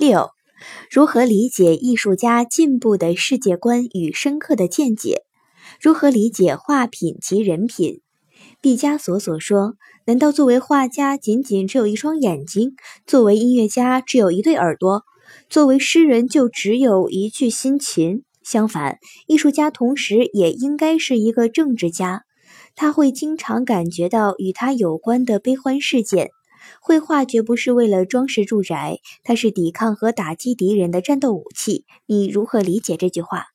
六、如何理解艺术家进步的世界观与深刻的见解？如何理解画品及人品？毕加索所说：“难道作为画家仅仅只有一双眼睛？作为音乐家只有一对耳朵？作为诗人就只有一句心琴？相反，艺术家同时也应该是一个政治家。他会经常感觉到与他有关的悲欢事件。绘画绝不是为了装饰住宅，它是抵抗和打击敌人的战斗武器。你如何理解这句话？”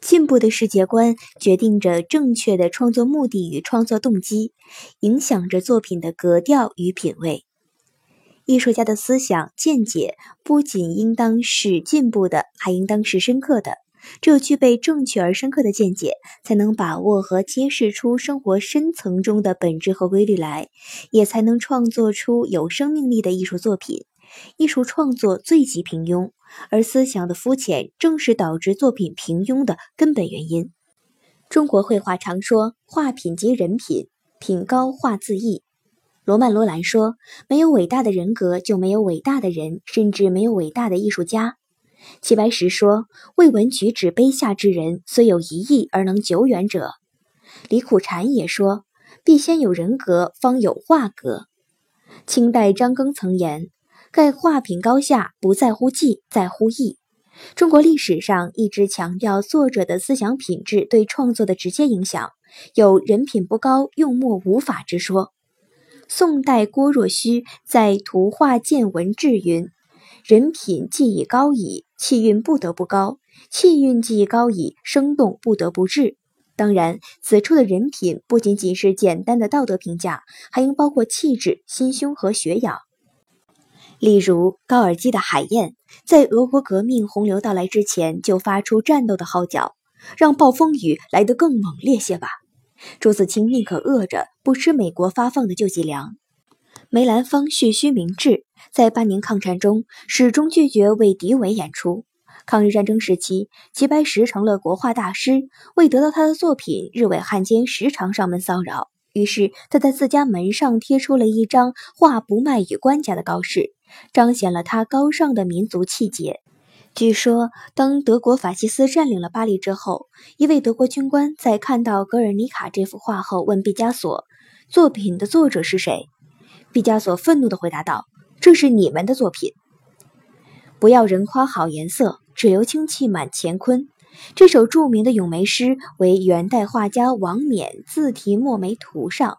进步的世界观决定着正确的创作目的与创作动机，影响着作品的格调与品味。艺术家的思想见解不仅应当是进步的，还应当是深刻的。只有具备正确而深刻的见解，才能把握和揭示出生活深层中的本质和规律来，也才能创作出有生命力的艺术作品。艺术创作最极平庸，而思想的肤浅正是导致作品平庸的根本原因。中国绘画常说“画品即人品，品高画自异”。罗曼·罗兰说：“没有伟大的人格，就没有伟大的人，甚至没有伟大的艺术家。”齐白石说：“未闻举止卑下之人，虽有一艺而能久远者。”李苦禅也说：“必先有人格，方有画格。”清代张庚曾言。盖画品高下不在乎技，在乎意。中国历史上一直强调作者的思想品质对创作的直接影响，有人品不高用墨无法之说。宋代郭若虚在《图画见闻志》云：“人品既已高矣，气韵不得不高；气韵既高矣，生动不得不至。”当然，此处的人品不仅仅是简单的道德评价，还应包括气质、心胸和学养。例如，高尔基的《海燕》在俄国革命洪流到来之前就发出战斗的号角，让暴风雨来得更猛烈些吧。朱自清宁可饿着不吃美国发放的救济粮。梅兰芳蓄须明志，在八年抗战中始终拒绝为敌伪演出。抗日战争时期，齐白石成了国画大师，为得到他的作品，日伪汉奸时常上门骚扰。于是他在自家门上贴出了一张“画不卖与官家”的告示。彰显了他高尚的民族气节。据说，当德国法西斯占领了巴黎之后，一位德国军官在看到《格尔尼卡》这幅画后，问毕加索：“作品的作者是谁？”毕加索愤怒地回答道：“这是你们的作品。不要人夸好颜色，只留清气满乾坤。”这首著名的咏梅诗为元代画家王冕自题墨梅图上。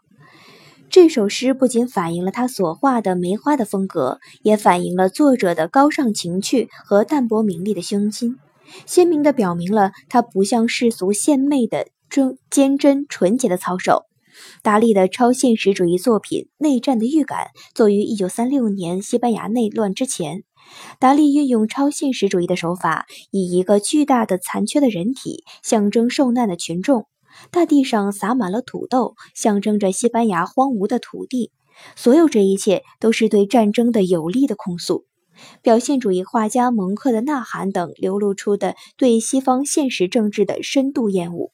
这首诗不仅反映了他所画的梅花的风格，也反映了作者的高尚情趣和淡泊名利的胸襟，鲜明地表明了他不向世俗献媚的真坚贞纯洁的操守。达利的超现实主义作品《内战的预感》作于1936年西班牙内乱之前。达利运用超现实主义的手法，以一个巨大的残缺的人体象征受难的群众。大地上撒满了土豆，象征着西班牙荒芜的土地。所有这一切都是对战争的有力的控诉。表现主义画家蒙克的《呐喊》等流露出的对西方现实政治的深度厌恶。